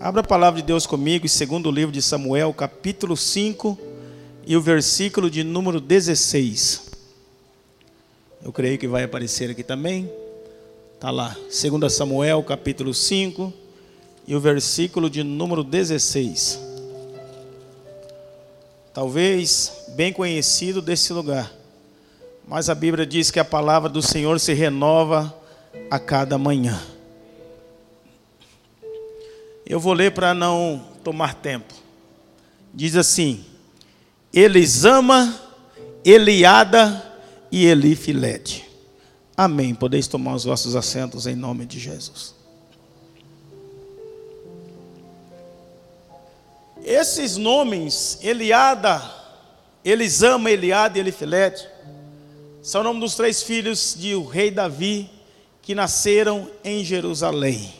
Abra a palavra de Deus comigo segundo livro de Samuel, capítulo 5 e o versículo de número 16. Eu creio que vai aparecer aqui também. Está lá, 2 Samuel, capítulo 5 e o versículo de número 16. Talvez bem conhecido desse lugar, mas a Bíblia diz que a palavra do Senhor se renova a cada manhã. Eu vou ler para não tomar tempo. Diz assim: Elisama, Eliada e Elifilete. Amém. Podeis tomar os vossos assentos em nome de Jesus. Esses nomes, Eliada, Elisama, Eliada e Elifilete, são o nome dos três filhos de o rei Davi que nasceram em Jerusalém.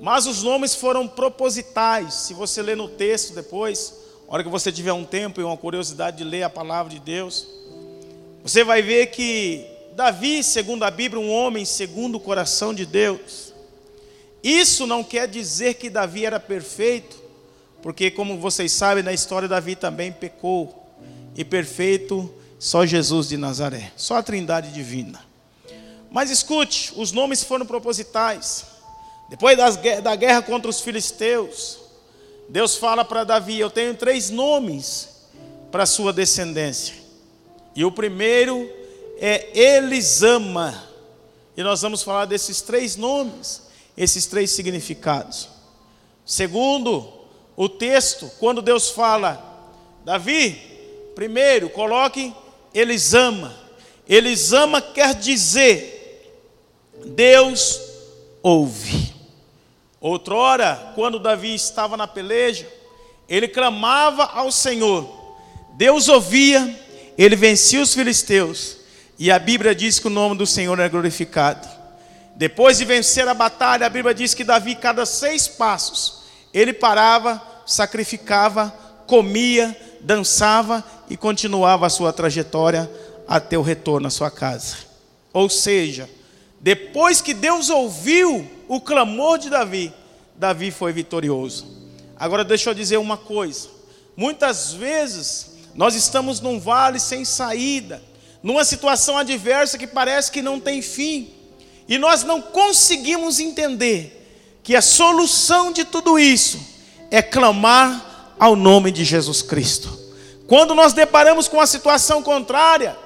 Mas os nomes foram propositais. Se você ler no texto depois, a hora que você tiver um tempo e uma curiosidade de ler a palavra de Deus, você vai ver que Davi, segundo a Bíblia, um homem segundo o coração de Deus. Isso não quer dizer que Davi era perfeito, porque como vocês sabem, na história Davi também pecou. E perfeito só Jesus de Nazaré, só a Trindade divina. Mas escute, os nomes foram propositais. Depois das, da guerra contra os filisteus, Deus fala para Davi: Eu tenho três nomes para sua descendência. E o primeiro é Elisama. E nós vamos falar desses três nomes, esses três significados. Segundo, o texto, quando Deus fala, Davi, primeiro, coloque Elisama. Elisama quer dizer, Deus ouve. Outrora, quando Davi estava na peleja, ele clamava ao Senhor. Deus ouvia, ele vencia os filisteus. E a Bíblia diz que o nome do Senhor é glorificado. Depois de vencer a batalha, a Bíblia diz que Davi, cada seis passos, ele parava, sacrificava, comia, dançava e continuava a sua trajetória até o retorno à sua casa. Ou seja, depois que Deus ouviu o clamor de Davi, Davi foi vitorioso. Agora deixa eu dizer uma coisa. Muitas vezes nós estamos num vale sem saída, numa situação adversa que parece que não tem fim, e nós não conseguimos entender que a solução de tudo isso é clamar ao nome de Jesus Cristo. Quando nós deparamos com a situação contrária,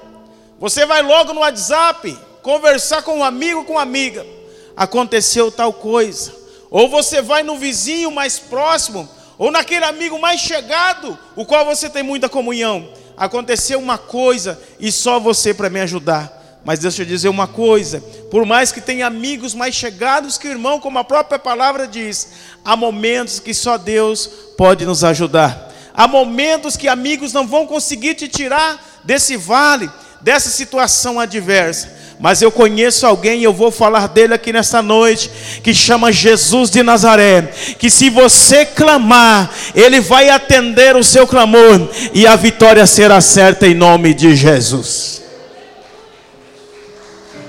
você vai logo no WhatsApp conversar com um amigo, com uma amiga aconteceu tal coisa. Ou você vai no vizinho mais próximo, ou naquele amigo mais chegado, o qual você tem muita comunhão. Aconteceu uma coisa e só você para me ajudar. Mas deixa eu dizer uma coisa: por mais que tenha amigos mais chegados que o irmão, como a própria palavra diz, há momentos que só Deus pode nos ajudar. Há momentos que amigos não vão conseguir te tirar desse vale, dessa situação adversa mas eu conheço alguém e eu vou falar dele aqui nesta noite, que chama Jesus de Nazaré, que se você clamar, ele vai atender o seu clamor e a vitória será certa em nome de Jesus.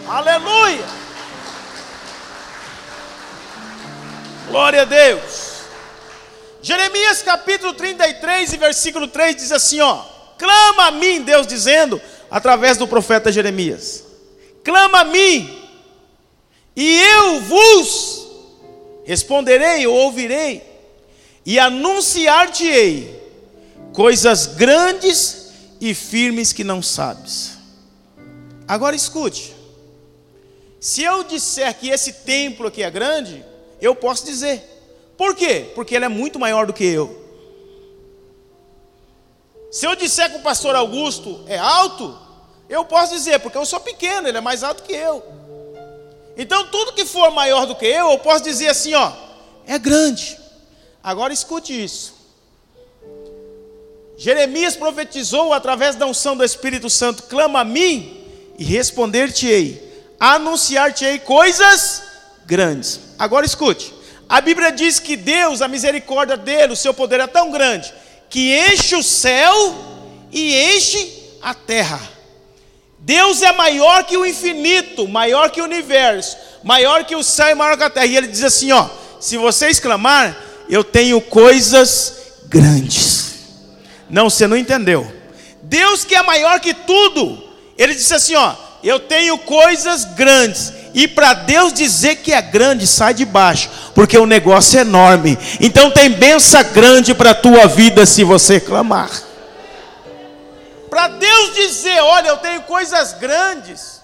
Aleluia! Glória a Deus. Jeremias capítulo 33 e versículo 3 diz assim, ó: Clama a mim, Deus dizendo, através do profeta Jeremias clama a mim, e eu vos responderei ou ouvirei, e anunciar-te-ei coisas grandes e firmes que não sabes. Agora escute. Se eu disser que esse templo aqui é grande, eu posso dizer. Por quê? Porque ele é muito maior do que eu. Se eu disser que o pastor Augusto é alto, eu posso dizer, porque eu sou pequeno, ele é mais alto que eu. Então, tudo que for maior do que eu, eu posso dizer assim: ó, é grande. Agora escute isso. Jeremias profetizou através da unção do Espírito Santo: clama a mim e responder-te-ei, anunciar-te-ei coisas grandes. Agora escute. A Bíblia diz que Deus, a misericórdia dele, o seu poder é tão grande que enche o céu e enche a terra. Deus é maior que o infinito, maior que o universo, maior que o céu e maior que a terra. E ele diz assim: ó, se vocês clamar, eu tenho coisas grandes. Não, você não entendeu. Deus que é maior que tudo, ele disse assim, ó, eu tenho coisas grandes. E para Deus dizer que é grande, sai de baixo, porque o negócio é enorme. Então tem benção grande para a tua vida se você clamar. Para Deus dizer, olha, eu tenho coisas grandes,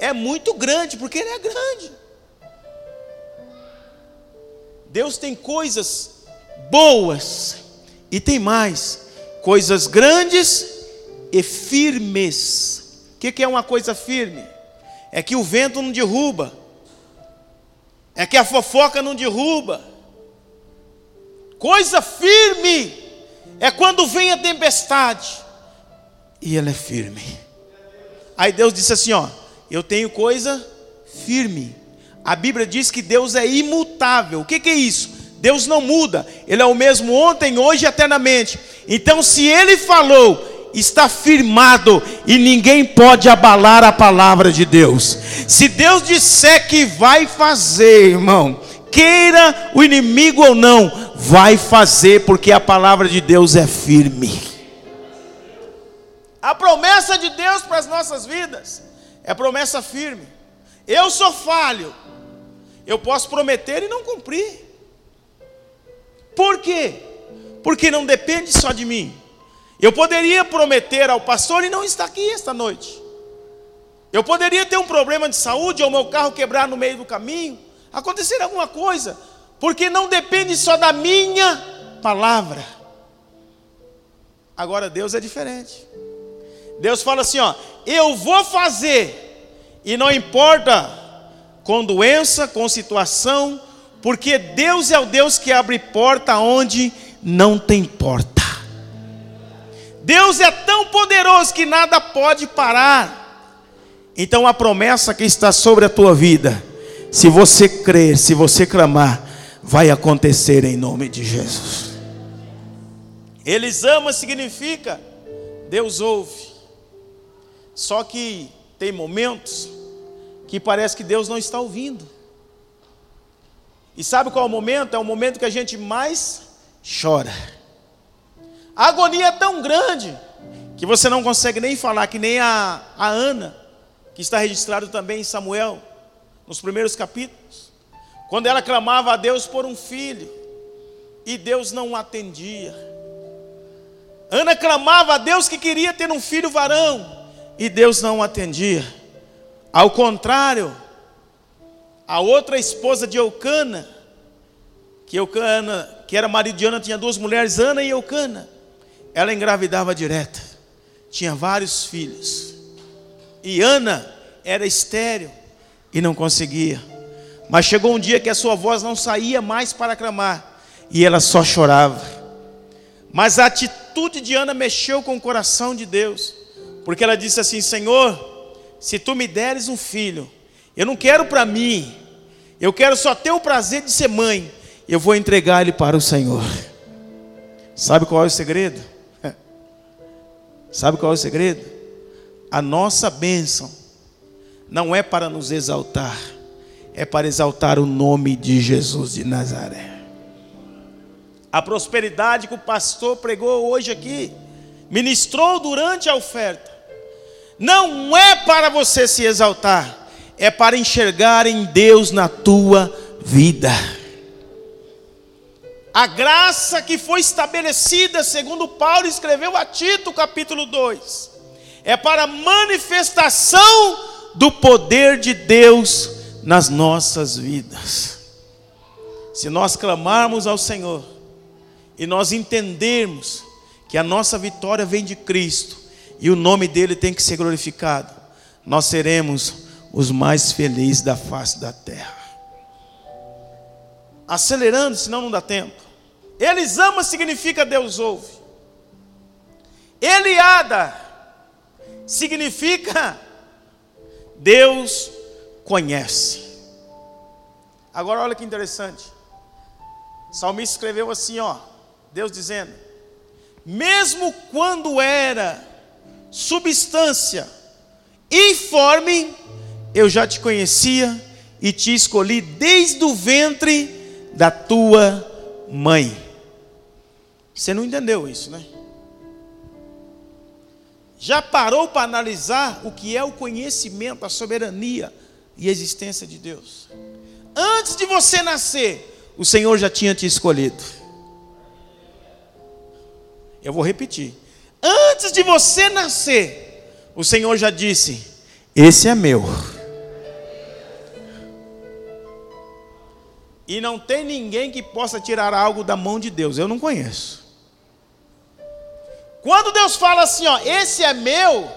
é muito grande, porque Ele é grande. Deus tem coisas boas e tem mais, coisas grandes e firmes. O que, é uma coisa firme? É que o vento não derruba, é que a fofoca não derruba. Coisa firme é quando vem a tempestade e ela é firme. Aí Deus disse assim: Ó, eu tenho coisa firme. A Bíblia diz que Deus é imutável. O que, que é isso? Deus não muda, Ele é o mesmo ontem, hoje e eternamente. Então, se Ele falou, está firmado e ninguém pode abalar a palavra de Deus. Se Deus disser que vai fazer, irmão, queira o inimigo ou não, vai fazer, porque a palavra de Deus é firme. A promessa de Deus para as nossas vidas é promessa firme. Eu sou falho, eu posso prometer e não cumprir. Por quê? Porque não depende só de mim. Eu poderia prometer ao pastor e não estar aqui esta noite. Eu poderia ter um problema de saúde ou meu carro quebrar no meio do caminho, acontecer alguma coisa, porque não depende só da minha palavra. Agora Deus é diferente. Deus fala assim, ó, eu vou fazer, e não importa com doença, com situação, porque Deus é o Deus que abre porta onde não tem porta. Deus é tão poderoso que nada pode parar. Então a promessa que está sobre a tua vida, se você crer, se você clamar, vai acontecer em nome de Jesus. Eles ama significa Deus ouve. Só que tem momentos que parece que Deus não está ouvindo. E sabe qual é o momento? É o momento que a gente mais chora. A agonia é tão grande que você não consegue nem falar, que nem a, a Ana, que está registrado também em Samuel, nos primeiros capítulos, quando ela clamava a Deus por um filho, e Deus não atendia. Ana clamava a Deus que queria ter um filho varão, e Deus não atendia. Ao contrário, a outra esposa de Eucana, que Eucana, que era marido de Ana, tinha duas mulheres, Ana e Eucana. Ela engravidava direta, tinha vários filhos. E Ana era estéril e não conseguia. Mas chegou um dia que a sua voz não saía mais para clamar e ela só chorava. Mas a atitude de Ana mexeu com o coração de Deus, porque ela disse assim: Senhor, se tu me deres um filho, eu não quero para mim, eu quero só ter o prazer de ser mãe, eu vou entregar ele para o Senhor. Sabe qual é o segredo? Sabe qual é o segredo? A nossa bênção não é para nos exaltar, é para exaltar o nome de Jesus de Nazaré. A prosperidade que o pastor pregou hoje aqui, ministrou durante a oferta, não é para você se exaltar, é para enxergar em Deus na tua vida. A graça que foi estabelecida, segundo Paulo escreveu a Tito, capítulo 2, é para manifestação do poder de Deus nas nossas vidas. Se nós clamarmos ao Senhor e nós entendermos que a nossa vitória vem de Cristo, e o nome dele tem que ser glorificado, nós seremos os mais felizes da face da terra. Acelerando, senão não dá tempo. Eles ama significa Deus ouve. Eliada significa Deus conhece. Agora olha que interessante. O salmista escreveu assim, ó, Deus dizendo: mesmo quando era substância informe, eu já te conhecia e te escolhi desde o ventre da tua mãe. Você não entendeu isso, né? Já parou para analisar o que é o conhecimento, a soberania e a existência de Deus? Antes de você nascer, o Senhor já tinha te escolhido. Eu vou repetir. Antes de você nascer, o Senhor já disse: Esse é meu. E não tem ninguém que possa tirar algo da mão de Deus. Eu não conheço. Quando Deus fala assim, ó, esse é meu.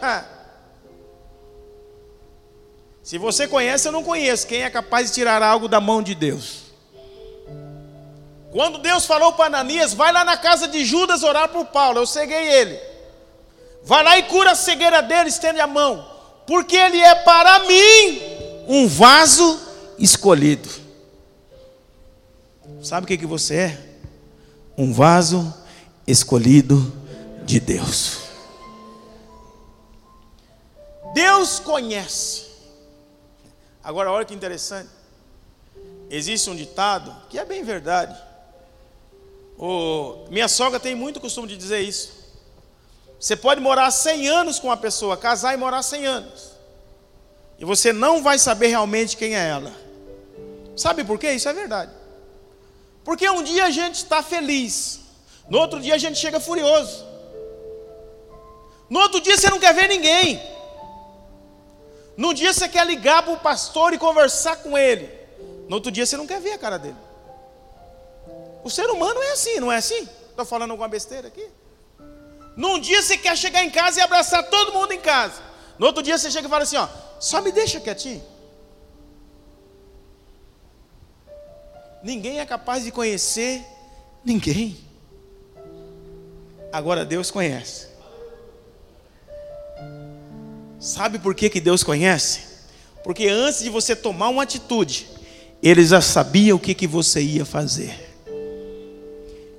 Se você conhece, eu não conheço. Quem é capaz de tirar algo da mão de Deus? Quando Deus falou para Ananias, vai lá na casa de Judas orar por Paulo. Eu ceguei ele. Vai lá e cura a cegueira dele, estende a mão. Porque ele é para mim um vaso escolhido. Sabe o que, que você é? Um vaso escolhido de Deus. Deus conhece. Agora, olha que interessante. Existe um ditado que é bem verdade. O, minha sogra tem muito costume de dizer isso. Você pode morar 100 anos com uma pessoa, casar e morar 100 anos. E você não vai saber realmente quem é ela. Sabe por quê? Isso é verdade. Porque um dia a gente está feliz, no outro dia a gente chega furioso, no outro dia você não quer ver ninguém, no dia você quer ligar para o pastor e conversar com ele, no outro dia você não quer ver a cara dele. O ser humano é assim, não é assim? Estou falando alguma besteira aqui? Num dia você quer chegar em casa e abraçar todo mundo em casa. No outro dia você chega e fala assim: ó, só me deixa quietinho. Ninguém é capaz de conhecer ninguém. Agora Deus conhece. Sabe por que, que Deus conhece? Porque antes de você tomar uma atitude, Ele já sabia o que, que você ia fazer.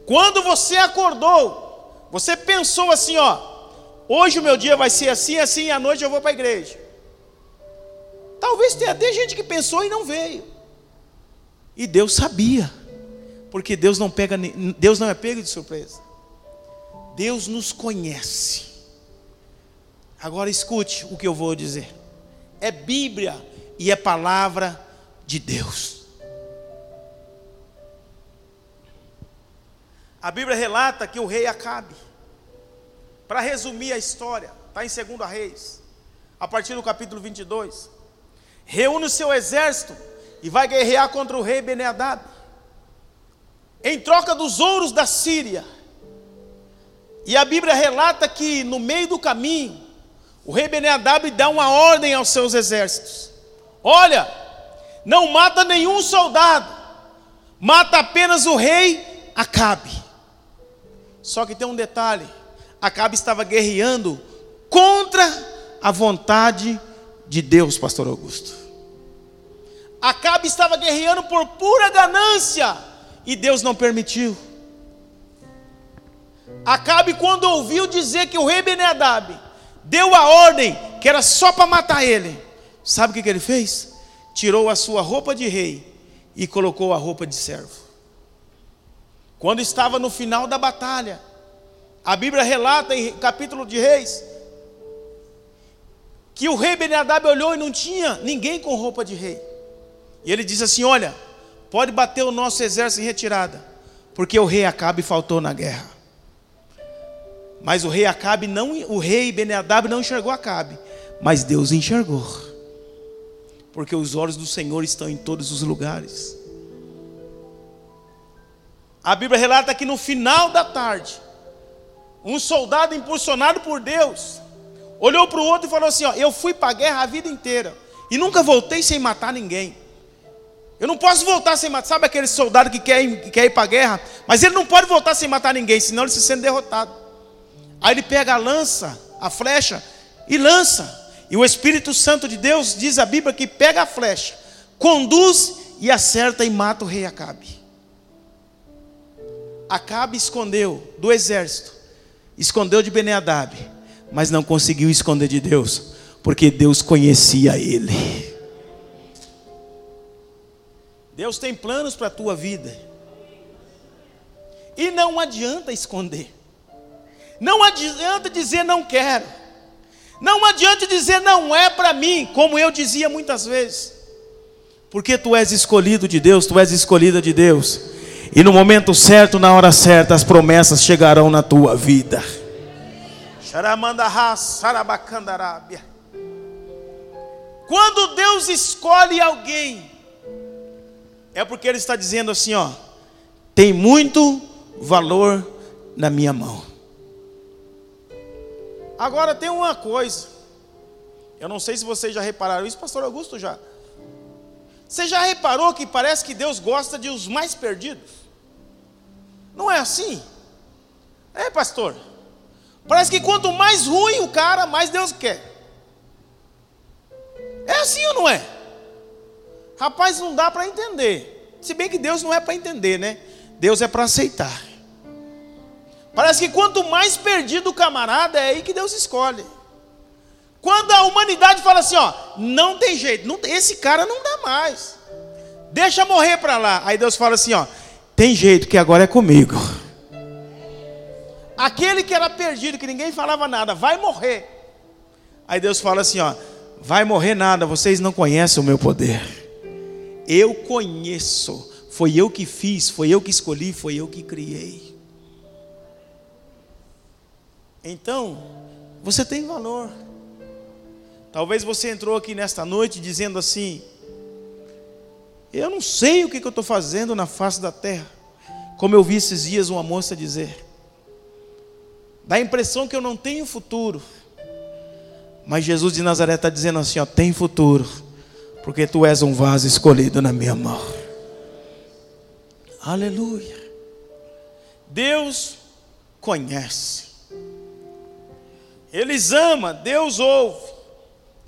Quando você acordou, você pensou assim: ó, hoje o meu dia vai ser assim, assim, e à noite eu vou para a igreja. Talvez tenha até gente que pensou e não veio. E Deus sabia. Porque Deus não pega, Deus não é pego de surpresa. Deus nos conhece. Agora escute o que eu vou dizer. É Bíblia e é palavra de Deus. A Bíblia relata que o rei Acabe, para resumir a história, está em 2 Reis, a partir do capítulo 22, reúne o seu exército e vai guerrear contra o rei Beneadab. Em troca dos ouros da Síria. E a Bíblia relata que no meio do caminho, o rei Beneadab dá uma ordem aos seus exércitos: Olha, não mata nenhum soldado, mata apenas o rei Acabe. Só que tem um detalhe: Acabe estava guerreando contra a vontade de Deus, Pastor Augusto. Acabe estava guerreando por pura ganância e Deus não permitiu. Acabe, quando ouviu dizer que o rei Benedab deu a ordem que era só para matar ele, sabe o que, que ele fez? Tirou a sua roupa de rei e colocou a roupa de servo. Quando estava no final da batalha, a Bíblia relata em capítulo de Reis que o rei Benadab olhou e não tinha ninguém com roupa de rei. E ele diz assim: Olha, pode bater o nosso exército em retirada, porque o rei Acabe faltou na guerra. Mas o rei Acabe não, o rei Beneadab não enxergou Acabe, mas Deus enxergou. Porque os olhos do Senhor estão em todos os lugares. A Bíblia relata que no final da tarde, um soldado impulsionado por Deus, olhou para o outro e falou assim: ó, Eu fui para a guerra a vida inteira e nunca voltei sem matar ninguém. Eu não posso voltar sem matar. Sabe aquele soldado que quer, ir, que quer ir para a guerra? Mas ele não pode voltar sem matar ninguém, senão ele se sente derrotado. Aí ele pega a lança, a flecha, e lança. E o Espírito Santo de Deus diz a Bíblia que pega a flecha, conduz e acerta e mata o rei Acabe. Acabe escondeu do exército, escondeu de Beneadab, mas não conseguiu esconder de Deus, porque Deus conhecia ele. Deus tem planos para a tua vida. E não adianta esconder. Não adianta dizer não quero. Não adianta dizer não é para mim, como eu dizia muitas vezes. Porque tu és escolhido de Deus, tu és escolhida de Deus. E no momento certo, na hora certa, as promessas chegarão na tua vida. Quando Deus escolhe alguém, é porque Ele está dizendo assim: ó, tem muito valor na minha mão. Agora tem uma coisa, eu não sei se vocês já repararam isso, Pastor Augusto já. Você já reparou que parece que Deus gosta de os mais perdidos? Não é assim? É, pastor. Parece que quanto mais ruim o cara, mais Deus quer. É assim ou não é? Rapaz, não dá para entender. Se bem que Deus não é para entender, né? Deus é para aceitar. Parece que quanto mais perdido o camarada, é aí que Deus escolhe. Quando a humanidade fala assim, ó, não tem jeito, não, esse cara não dá mais. Deixa morrer para lá. Aí Deus fala assim, ó, tem jeito que agora é comigo. Aquele que era perdido, que ninguém falava nada, vai morrer. Aí Deus fala assim, ó, vai morrer nada, vocês não conhecem o meu poder. Eu conheço. Foi eu que fiz, foi eu que escolhi, foi eu que criei. Então, você tem valor. Talvez você entrou aqui nesta noite dizendo assim: Eu não sei o que, eu estou fazendo na face da terra. Como eu vi esses dias uma moça dizer. Dá a impressão que eu não tenho futuro. Mas Jesus de Nazaré está dizendo assim: ó, tem futuro, porque tu és um vaso escolhido na minha mão. Aleluia. Deus conhece. Eles ama, Deus ouve.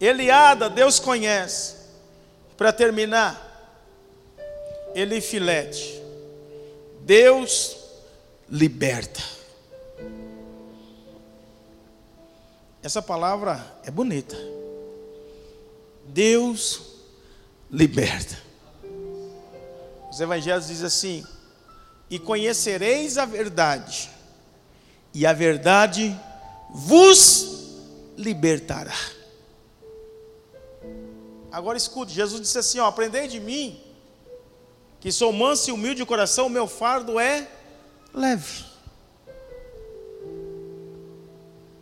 Eliada, Deus conhece. Para terminar, Elifilete, Deus liberta. Essa palavra é bonita. Deus liberta. Os evangelhos dizem assim: E conhecereis a verdade, e a verdade vos libertará. Agora escute, Jesus disse assim: ó, aprendei de mim, que sou manso e humilde de coração, meu fardo é leve.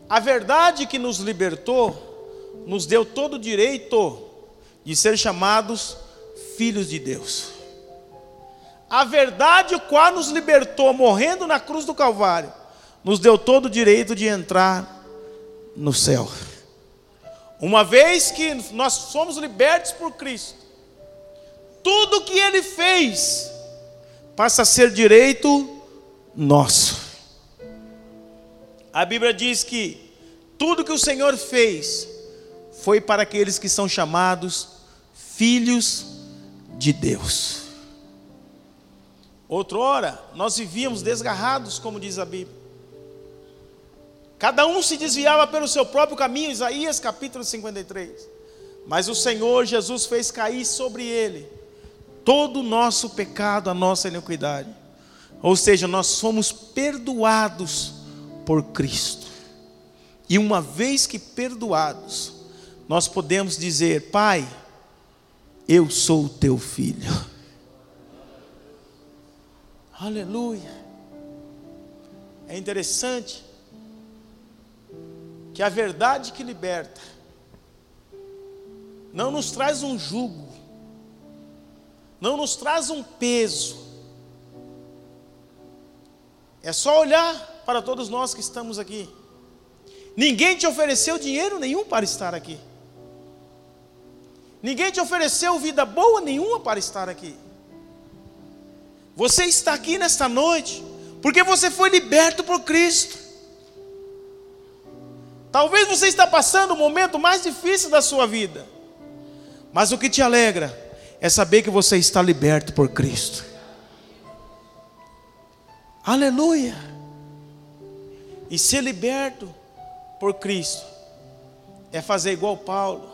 A verdade que nos libertou, nos deu todo o direito de ser chamados filhos de Deus. A verdade, qual nos libertou, morrendo na cruz do Calvário, nos deu todo o direito de entrar no céu. Uma vez que nós somos libertos por Cristo, tudo que Ele fez passa a ser direito nosso. A Bíblia diz que tudo que o Senhor fez foi para aqueles que são chamados filhos de Deus. Outrora, nós vivíamos desgarrados, como diz a Bíblia. Cada um se desviava pelo seu próprio caminho, Isaías capítulo 53. Mas o Senhor Jesus fez cair sobre ele todo o nosso pecado, a nossa iniquidade. Ou seja, nós somos perdoados por Cristo. E uma vez que perdoados, nós podemos dizer: Pai, eu sou o teu filho. Aleluia. É interessante que a verdade que liberta não nos traz um jugo, não nos traz um peso. É só olhar para todos nós que estamos aqui. Ninguém te ofereceu dinheiro nenhum para estar aqui. Ninguém te ofereceu vida boa nenhuma para estar aqui. Você está aqui nesta noite porque você foi liberto por Cristo. Talvez você está passando o momento mais difícil da sua vida. Mas o que te alegra é saber que você está liberto por Cristo. Aleluia. E ser liberto por Cristo é fazer igual Paulo.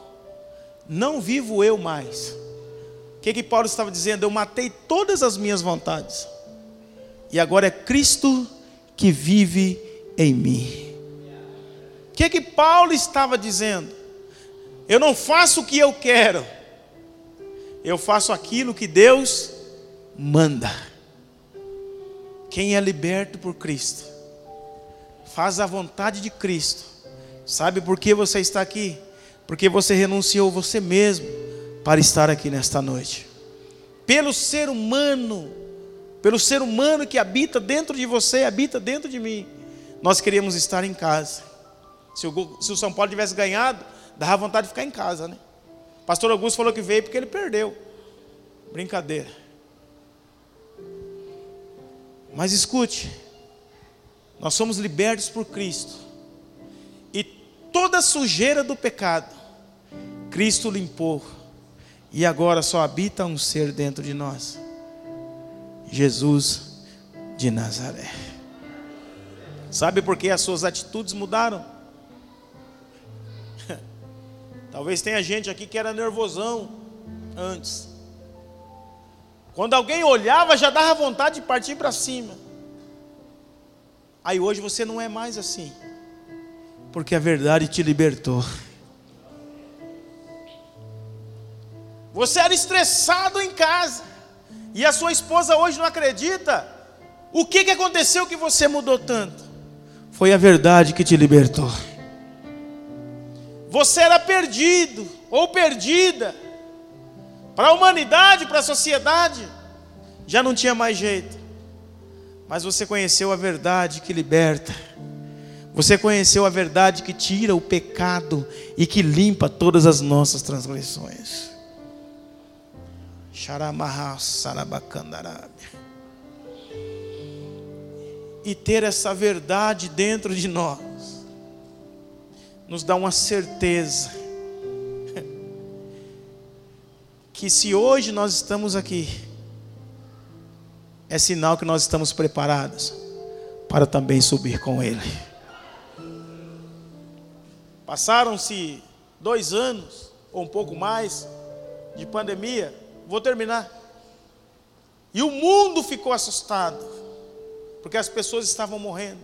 Não vivo eu mais, que, que Paulo estava dizendo? Eu matei todas as minhas vontades. E agora é Cristo que vive em mim. O que, que Paulo estava dizendo? Eu não faço o que eu quero, eu faço aquilo que Deus manda. Quem é liberto por Cristo, faz a vontade de Cristo. Sabe por que você está aqui? Porque você renunciou você mesmo para estar aqui nesta noite. Pelo ser humano, pelo ser humano que habita dentro de você, habita dentro de mim, nós queríamos estar em casa. Se o, se o São Paulo tivesse ganhado, dava vontade de ficar em casa, né? Pastor Augusto falou que veio porque ele perdeu. Brincadeira. Mas escute, nós somos libertos por Cristo. E toda a sujeira do pecado, Cristo limpou. E agora só habita um ser dentro de nós. Jesus de Nazaré. Sabe por que as suas atitudes mudaram? Talvez tenha gente aqui que era nervosão antes. Quando alguém olhava, já dava vontade de partir para cima. Aí hoje você não é mais assim, porque a verdade te libertou. Você era estressado em casa, e a sua esposa hoje não acredita. O que, que aconteceu que você mudou tanto? Foi a verdade que te libertou. Você era perdido ou perdida. Para a humanidade, para a sociedade, já não tinha mais jeito. Mas você conheceu a verdade que liberta. Você conheceu a verdade que tira o pecado e que limpa todas as nossas transgressões. E ter essa verdade dentro de nós nos dá uma certeza que se hoje nós estamos aqui, é sinal que nós estamos preparados para também subir com Ele. Passaram-se dois anos, ou um pouco mais, de pandemia, vou terminar. E o mundo ficou assustado, porque as pessoas estavam morrendo.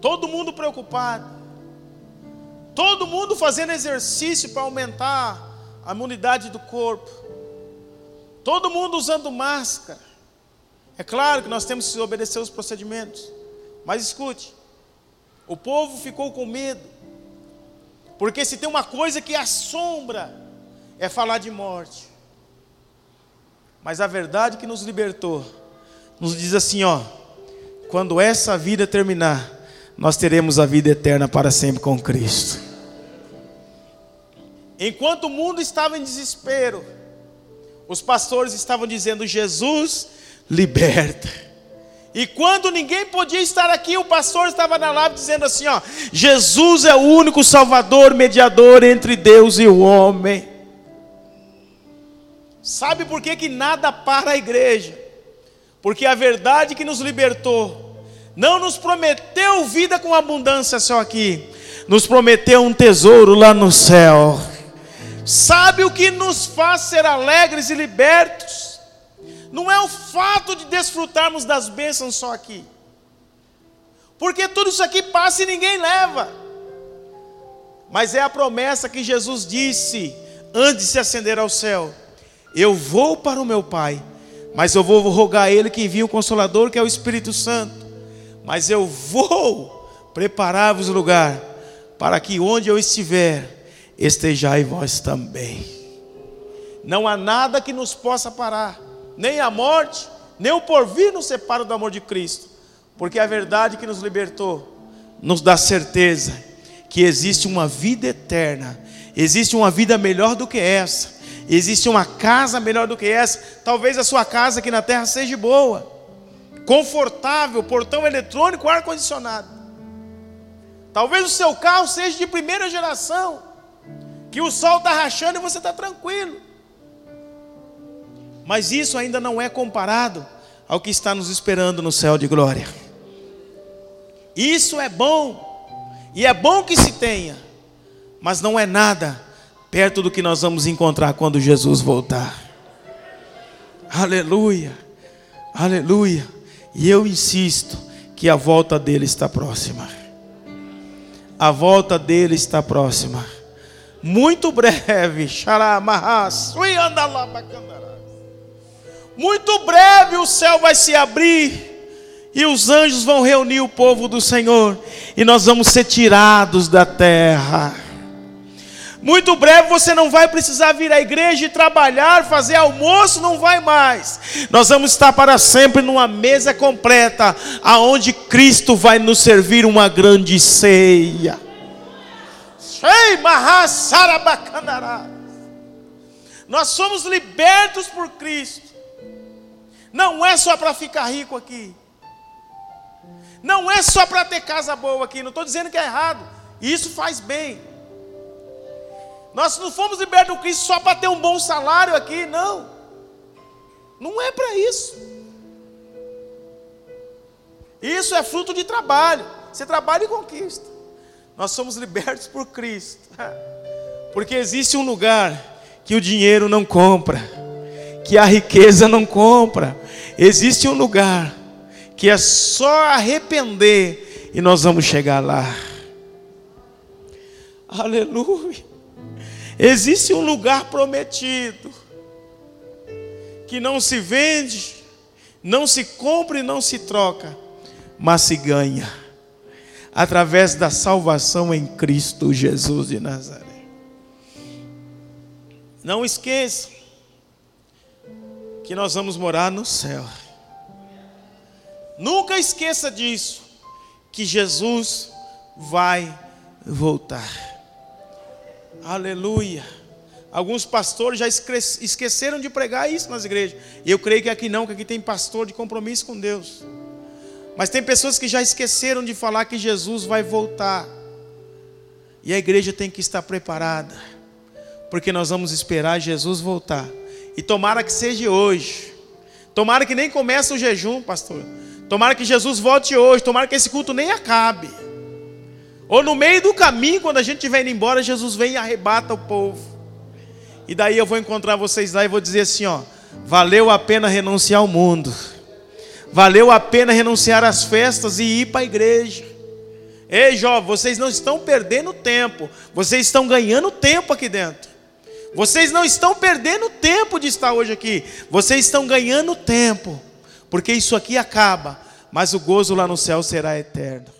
Todo mundo preocupado. Todo mundo fazendo exercício para aumentar a imunidade do corpo. Todo mundo usando máscara. É claro que nós temos que obedecer os procedimentos. Mas escute, o povo ficou com medo. Porque se tem uma coisa que assombra, é falar de morte. Mas a verdade que nos libertou, nos diz assim: ó, quando essa vida terminar, nós teremos a vida eterna para sempre com Cristo. Enquanto o mundo estava em desespero, os pastores estavam dizendo: Jesus liberta. E quando ninguém podia estar aqui, o pastor estava na live dizendo assim: ó, Jesus é o único Salvador, mediador entre Deus e o homem. Sabe por que, que nada para a igreja? Porque a verdade que nos libertou não nos prometeu vida com abundância só aqui, nos prometeu um tesouro lá no céu. Sabe o que nos faz ser alegres e libertos? Não é o fato de desfrutarmos das bênçãos só aqui, porque tudo isso aqui passa e ninguém leva, mas é a promessa que Jesus disse antes de se ascender ao céu: Eu vou para o meu Pai, mas eu vou rogar a Ele que envie o Consolador, que é o Espírito Santo mas eu vou preparar-vos lugar, para que onde eu estiver, estejais vós também. Não há nada que nos possa parar, nem a morte, nem o porvir nos separa do amor de Cristo, porque a verdade que nos libertou nos dá certeza que existe uma vida eterna, existe uma vida melhor do que essa, existe uma casa melhor do que essa. Talvez a sua casa aqui na terra seja boa, confortável, portão eletrônico, ar condicionado. Talvez o seu carro seja de primeira geração, que o sol está rachando e você está tranquilo. Mas isso ainda não é comparado ao que está nos esperando no céu de glória. Isso é bom, e é bom que se tenha, mas não é nada perto do que nós vamos encontrar quando Jesus voltar. Aleluia, aleluia. E eu insisto que a volta dele está próxima. A volta dele está próxima. Muito breve, muito breve o céu vai se abrir e os anjos vão reunir o povo do Senhor e nós vamos ser tirados da terra. Muito breve você não vai precisar vir à igreja e trabalhar, fazer almoço, não vai mais. Nós vamos estar para sempre numa mesa completa, aonde Cristo vai nos servir uma grande ceia. Nós somos libertos por Cristo. Não é só para ficar rico aqui. Não é só para ter casa boa aqui. Não estou dizendo que é errado. Isso faz bem. Nós não fomos libertos do Cristo só para ter um bom salário aqui, não. Não é para isso. Isso é fruto de trabalho. Você trabalha e conquista. Nós somos libertos por Cristo. Porque existe um lugar que o dinheiro não compra, que a riqueza não compra. Existe um lugar que é só arrepender e nós vamos chegar lá. Aleluia. Existe um lugar prometido que não se vende, não se compra e não se troca, mas se ganha através da salvação em Cristo Jesus de Nazaré. Não esqueça que nós vamos morar no céu. Nunca esqueça disso, que Jesus vai voltar. Aleluia. Alguns pastores já esqueceram de pregar isso nas igrejas. E eu creio que aqui não, que aqui tem pastor de compromisso com Deus. Mas tem pessoas que já esqueceram de falar que Jesus vai voltar. E a igreja tem que estar preparada. Porque nós vamos esperar Jesus voltar. E tomara que seja hoje. Tomara que nem comece o jejum, pastor. Tomara que Jesus volte hoje, tomara que esse culto nem acabe. Ou no meio do caminho, quando a gente estiver indo embora, Jesus vem e arrebata o povo. E daí eu vou encontrar vocês lá e vou dizer assim: ó, valeu a pena renunciar ao mundo, valeu a pena renunciar às festas e ir para a igreja. Ei, jovem, vocês não estão perdendo tempo, vocês estão ganhando tempo aqui dentro. Vocês não estão perdendo tempo de estar hoje aqui, vocês estão ganhando tempo porque isso aqui acaba, mas o gozo lá no céu será eterno.